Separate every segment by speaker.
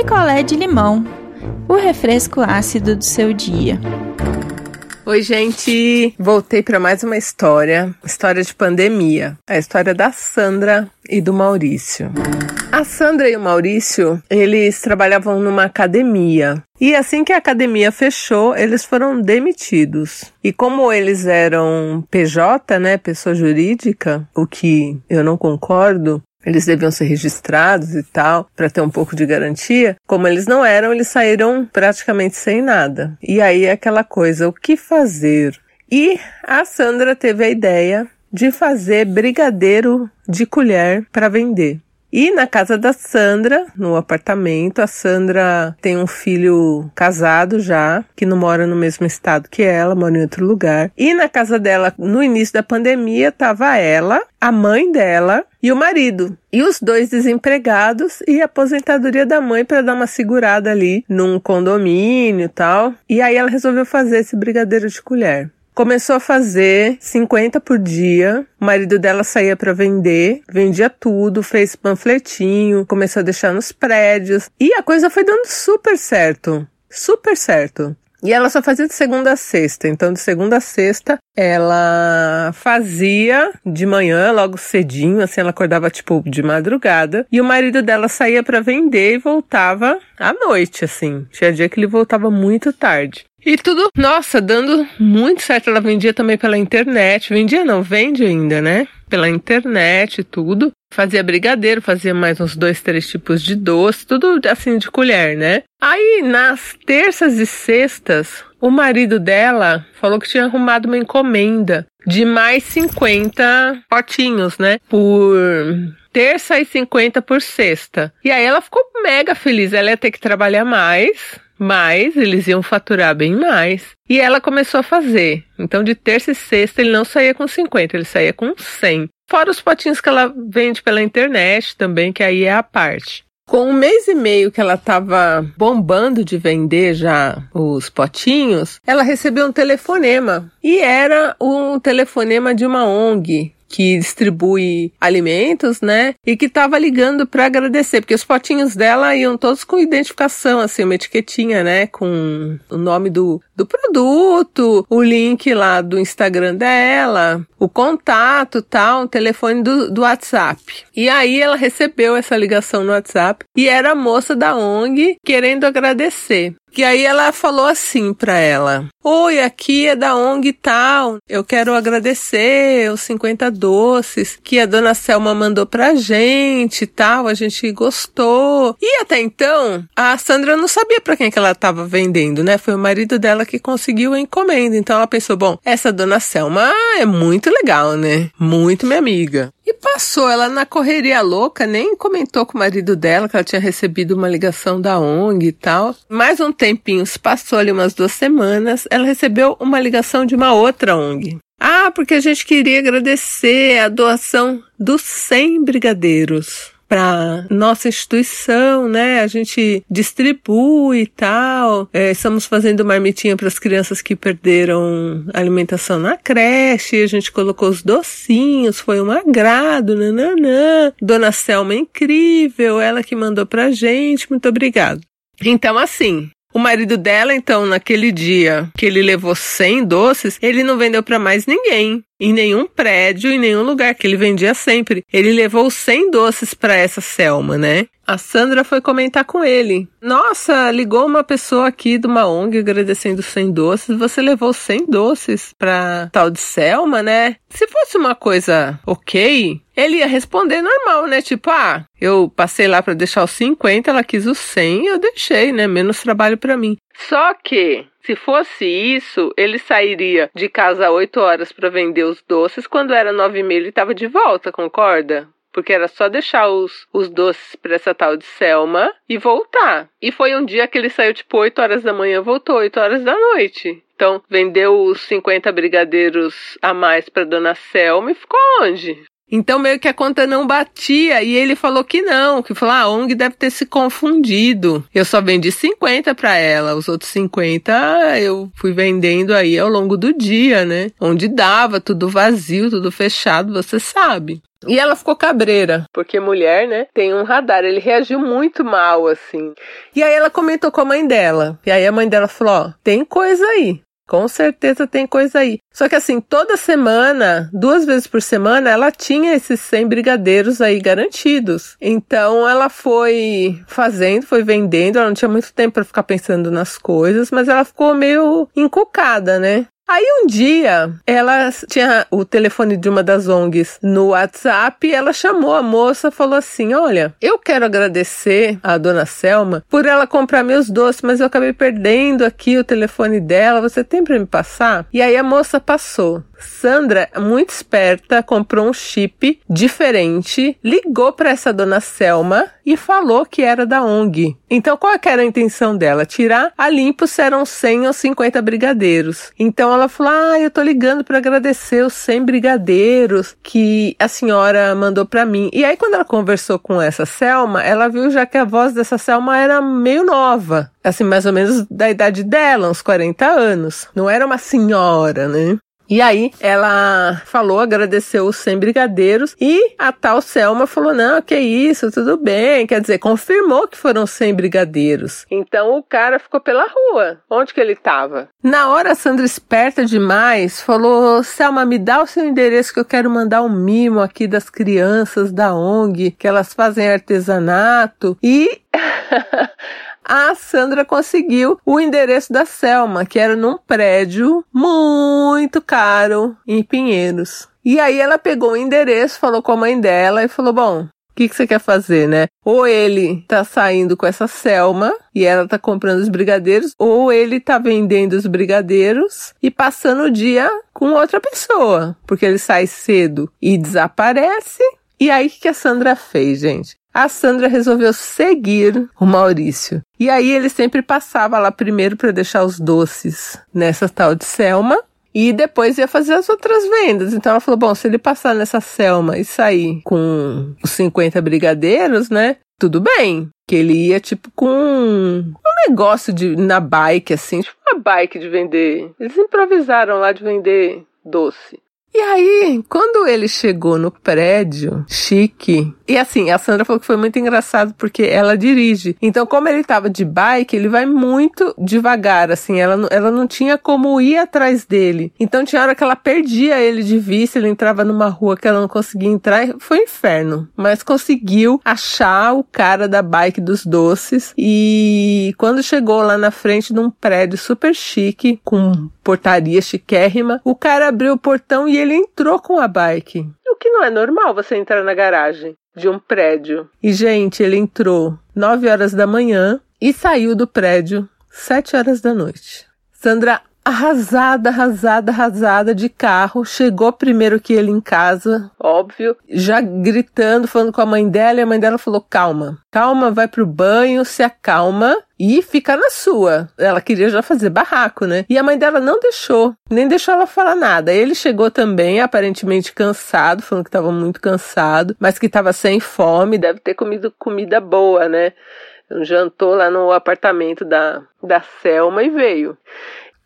Speaker 1: picolé de limão, o refresco ácido do seu dia.
Speaker 2: Oi, gente! Voltei para mais uma história, história de pandemia, a história da Sandra e do Maurício. A Sandra e o Maurício, eles trabalhavam numa academia. E assim que a academia fechou, eles foram demitidos. E como eles eram PJ, né, pessoa jurídica, o que eu não concordo, eles deviam ser registrados e tal, para ter um pouco de garantia. Como eles não eram, eles saíram praticamente sem nada. E aí é aquela coisa, o que fazer? E a Sandra teve a ideia de fazer brigadeiro de colher para vender. E na casa da Sandra, no apartamento, a Sandra tem um filho casado já, que não mora no mesmo estado que ela, mora em outro lugar. E na casa dela, no início da pandemia, tava ela, a mãe dela e o marido. E os dois desempregados e a aposentadoria da mãe para dar uma segurada ali num condomínio e tal. E aí ela resolveu fazer esse brigadeiro de colher. Começou a fazer 50 por dia. O marido dela saía para vender, vendia tudo, fez panfletinho, começou a deixar nos prédios. E a coisa foi dando super certo. Super certo. E ela só fazia de segunda a sexta. Então, de segunda a sexta, ela fazia de manhã, logo cedinho, assim, ela acordava tipo de madrugada. E o marido dela saía para vender e voltava à noite, assim. Tinha dia que ele voltava muito tarde. E tudo, nossa, dando muito certo. Ela vendia também pela internet. Vendia não, vende ainda, né? Pela internet e tudo. Fazia brigadeiro, fazia mais uns dois, três tipos de doce, tudo assim de colher, né? Aí, nas terças e sextas, o marido dela falou que tinha arrumado uma encomenda de mais 50 potinhos, né? Por terça e 50 por sexta. E aí ela ficou mega feliz. Ela ia ter que trabalhar mais mas eles iam faturar bem mais. E ela começou a fazer. Então, de terça e sexta, ele não saía com 50, ele saía com 100. Fora os potinhos que ela vende pela internet também, que aí é a parte. Com um mês e meio que ela estava bombando de vender já os potinhos, ela recebeu um telefonema. E era um telefonema de uma ONG que distribui alimentos, né? E que estava ligando para agradecer, porque os potinhos dela iam todos com identificação, assim, uma etiquetinha, né? Com o nome do, do produto, o link lá do Instagram dela, o contato, tal, o telefone do, do WhatsApp. E aí ela recebeu essa ligação no WhatsApp e era a moça da ONG querendo agradecer. Que aí ela falou assim para ela: Oi, aqui é da ONG tal. Eu quero agradecer os 50 doces que a dona Selma mandou pra gente tal. A gente gostou. E até então, a Sandra não sabia para quem que ela estava vendendo, né? Foi o marido dela que conseguiu a encomenda. Então ela pensou: bom, essa dona Selma é muito legal, né? Muito minha amiga. E passou ela na correria louca, nem comentou com o marido dela que ela tinha recebido uma ligação da ONG e tal. Mais um tempinho, se passou ali umas duas semanas, ela recebeu uma ligação de uma outra ONG. Ah, porque a gente queria agradecer a doação dos 100 brigadeiros para nossa instituição, né? A gente distribui e tal. É, estamos fazendo marmitinha para as crianças que perderam alimentação na creche. A gente colocou os docinhos, foi um agrado, nananã. Dona Selma é incrível, ela que mandou pra gente. Muito obrigado. Então, assim, o marido dela, então, naquele dia que ele levou 100 doces, ele não vendeu para mais ninguém. Em nenhum prédio, em nenhum lugar que ele vendia sempre. Ele levou 100 doces para essa Selma, né? A Sandra foi comentar com ele. Nossa, ligou uma pessoa aqui de uma ONG agradecendo 100 doces. Você levou 100 doces pra tal de Selma, né? Se fosse uma coisa ok, ele ia responder normal, né? Tipo, ah, eu passei lá para deixar os 50, ela quis os 100, eu deixei, né? Menos trabalho para mim. Só que, se fosse isso, ele sairia de casa às 8 horas para vender os doces, quando era 9 e meia ele estava de volta, concorda? Porque era só deixar os, os doces para essa tal de Selma e voltar. E foi um dia que ele saiu tipo 8 horas da manhã, voltou 8 horas da noite. Então, vendeu os 50 brigadeiros a mais para dona Selma e ficou onde? Então meio que a conta não batia e ele falou que não, que falou: ah, a ONG deve ter se confundido. Eu só vendi 50 para ela, os outros 50 eu fui vendendo aí ao longo do dia, né? Onde dava, tudo vazio, tudo fechado, você sabe. E ela ficou cabreira, porque mulher, né, tem um radar. Ele reagiu muito mal, assim. E aí ela comentou com a mãe dela. E aí a mãe dela falou: Ó, tem coisa aí. Com certeza tem coisa aí. Só que assim, toda semana, duas vezes por semana, ela tinha esses 100 brigadeiros aí garantidos. Então ela foi fazendo, foi vendendo, ela não tinha muito tempo para ficar pensando nas coisas, mas ela ficou meio encucada, né? Aí um dia, ela tinha o telefone de uma das ONGs no WhatsApp ela chamou a moça falou assim: Olha, eu quero agradecer a dona Selma por ela comprar meus doces, mas eu acabei perdendo aqui o telefone dela. Você tem para me passar? E aí a moça passou. Sandra, muito esperta, comprou um chip diferente, ligou para essa dona Selma e falou que era da ONG. Então, qual era a intenção dela? Tirar a limpo se eram 100 ou 50 brigadeiros. Então, ela falou: Ah, eu tô ligando para agradecer os 100 brigadeiros que a senhora mandou para mim. E aí, quando ela conversou com essa Selma, ela viu já que a voz dessa Selma era meio nova. Assim, mais ou menos da idade dela, uns 40 anos. Não era uma senhora, né? E aí ela falou, agradeceu os 100 brigadeiros e a tal Selma falou: "Não, que isso, tudo bem". Quer dizer, confirmou que foram 100 brigadeiros. Então o cara ficou pela rua. Onde que ele estava? Na hora a Sandra esperta demais falou: "Selma, me dá o seu endereço que eu quero mandar um mimo aqui das crianças da ONG, que elas fazem artesanato". E a Sandra conseguiu o endereço da Selma, que era num prédio muito caro em Pinheiros. E aí ela pegou o endereço, falou com a mãe dela e falou: Bom, o que, que você quer fazer, né? Ou ele tá saindo com essa Selma e ela tá comprando os brigadeiros, ou ele tá vendendo os brigadeiros e passando o dia com outra pessoa, porque ele sai cedo e desaparece. E aí o que a Sandra fez, gente? A Sandra resolveu seguir o Maurício. E aí ele sempre passava lá primeiro para deixar os doces nessa tal de Selma e depois ia fazer as outras vendas. Então ela falou: bom, se ele passar nessa Selma e sair com os 50 brigadeiros, né? Tudo bem. Que ele ia, tipo, com um negócio de, na bike, assim, tipo uma bike de vender. Eles improvisaram lá de vender doce. E aí, quando ele chegou no prédio, chique, e assim, a Sandra falou que foi muito engraçado porque ela dirige. Então, como ele tava de bike, ele vai muito devagar, assim, ela, ela não tinha como ir atrás dele. Então, tinha hora que ela perdia ele de vista, ele entrava numa rua que ela não conseguia entrar, foi um inferno. Mas conseguiu achar o cara da bike dos doces e quando chegou lá na frente de um prédio super chique, com portaria chiquérrima, o cara abriu o portão e ele entrou com a bike. O que não é normal você entrar na garagem de um prédio. E, gente, ele entrou 9 horas da manhã e saiu do prédio 7 horas da noite. Sandra arrasada, arrasada, arrasada de carro. Chegou primeiro que ele em casa, óbvio, já gritando, falando com a mãe dela, e a mãe dela falou: calma, calma, vai pro banho, se acalma e fica na sua. Ela queria já fazer barraco, né? E a mãe dela não deixou, nem deixou ela falar nada. Ele chegou também, aparentemente cansado, falando que estava muito cansado, mas que estava sem fome, deve ter comido comida boa, né? Jantou lá no apartamento da, da Selma e veio.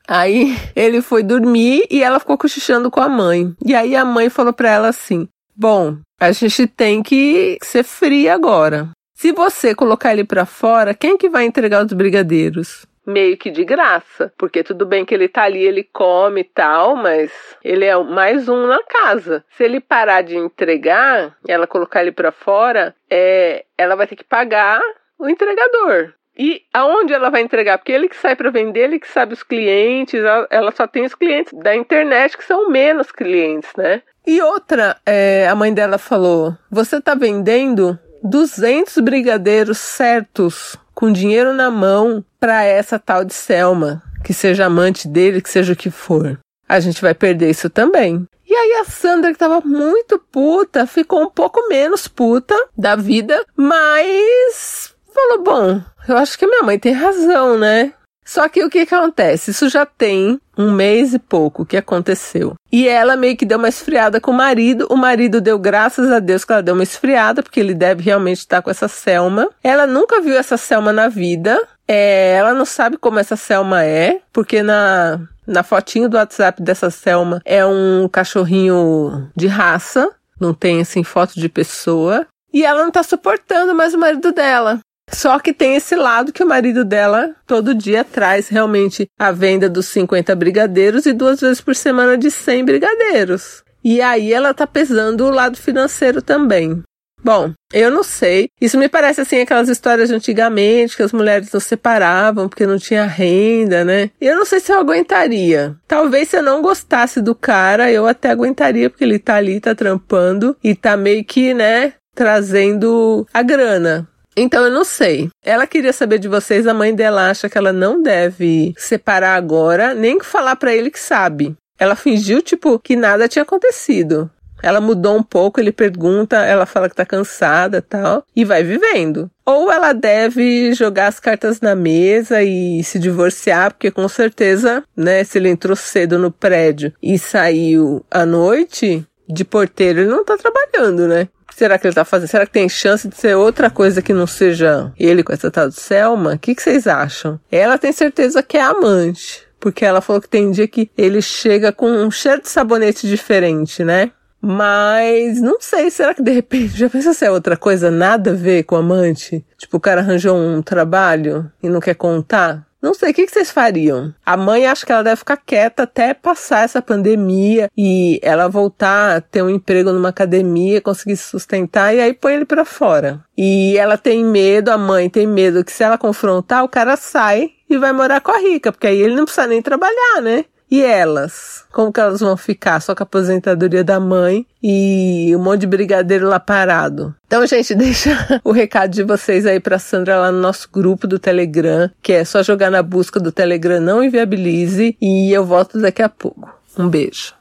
Speaker 2: Aí ele foi dormir e ela ficou cochichando com a mãe. E aí a mãe falou para ela assim: Bom, a gente tem que ser fria agora. Se você colocar ele para fora, quem que vai entregar os brigadeiros? Meio que de graça, porque tudo bem que ele tá ali, ele come e tal, mas ele é mais um na casa. Se ele parar de entregar, ela colocar ele para fora, é, ela vai ter que pagar o entregador. E aonde ela vai entregar? Porque ele que sai para vender, ele que sabe os clientes, ela só tem os clientes da internet que são menos clientes, né? E outra, é, a mãe dela falou: você tá vendendo 200 brigadeiros certos, com dinheiro na mão, para essa tal de Selma, que seja amante dele, que seja o que for. A gente vai perder isso também. E aí a Sandra, que tava muito puta, ficou um pouco menos puta da vida, mas falou: bom, eu acho que minha mãe tem razão, né? Só que o que, acontece? Isso já tem um mês e pouco que aconteceu. E ela meio que deu uma esfriada com o marido. O marido deu graças a Deus que ela deu uma esfriada, porque ele deve realmente estar com essa Selma. Ela nunca viu essa Selma na vida. É, ela não sabe como essa Selma é, porque na, na fotinho do WhatsApp dessa Selma é um cachorrinho de raça não tem assim foto de pessoa. E ela não tá suportando mais o marido dela. Só que tem esse lado que o marido dela todo dia traz realmente a venda dos 50 brigadeiros e duas vezes por semana de 100 brigadeiros. E aí ela tá pesando o lado financeiro também. Bom, eu não sei. Isso me parece assim aquelas histórias de antigamente que as mulheres não separavam porque não tinha renda, né? Eu não sei se eu aguentaria. Talvez se eu não gostasse do cara, eu até aguentaria porque ele tá ali, tá trampando e tá meio que, né, trazendo a grana. Então eu não sei. Ela queria saber de vocês, a mãe dela acha que ela não deve separar agora, nem falar para ele que sabe. Ela fingiu tipo que nada tinha acontecido. Ela mudou um pouco, ele pergunta, ela fala que tá cansada tal, e vai vivendo. Ou ela deve jogar as cartas na mesa e se divorciar, porque com certeza, né, se ele entrou cedo no prédio e saiu à noite, de porteiro, ele não tá trabalhando, né? O que será que ele tá fazendo? Será que tem chance de ser outra coisa que não seja ele com essa tal de Selma? O que, que vocês acham? Ela tem certeza que é amante. Porque ela falou que tem dia que ele chega com um cheiro de sabonete diferente, né? Mas não sei, será que de repente já pensa se é outra coisa nada a ver com amante? Tipo, o cara arranjou um trabalho e não quer contar? Não sei, o que, vocês fariam? A mãe acha que ela deve ficar quieta até passar essa pandemia e ela voltar a ter um emprego numa academia, conseguir se sustentar e aí põe ele para fora. E ela tem medo, a mãe tem medo que se ela confrontar, o cara sai e vai morar com a rica, porque aí ele não precisa nem trabalhar, né? E elas? Como que elas vão ficar? Só com a aposentadoria da mãe e um monte de brigadeiro lá parado. Então, gente, deixa o recado de vocês aí pra Sandra lá no nosso grupo do Telegram, que é só jogar na busca do Telegram Não Inviabilize e eu volto daqui a pouco. Um beijo.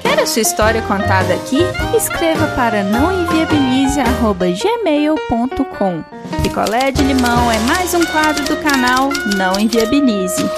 Speaker 1: Quer a sua história contada aqui? Escreva para nãoenviabilize.gmail.com Picolé de limão é mais um quadro do canal Não Enviabilize.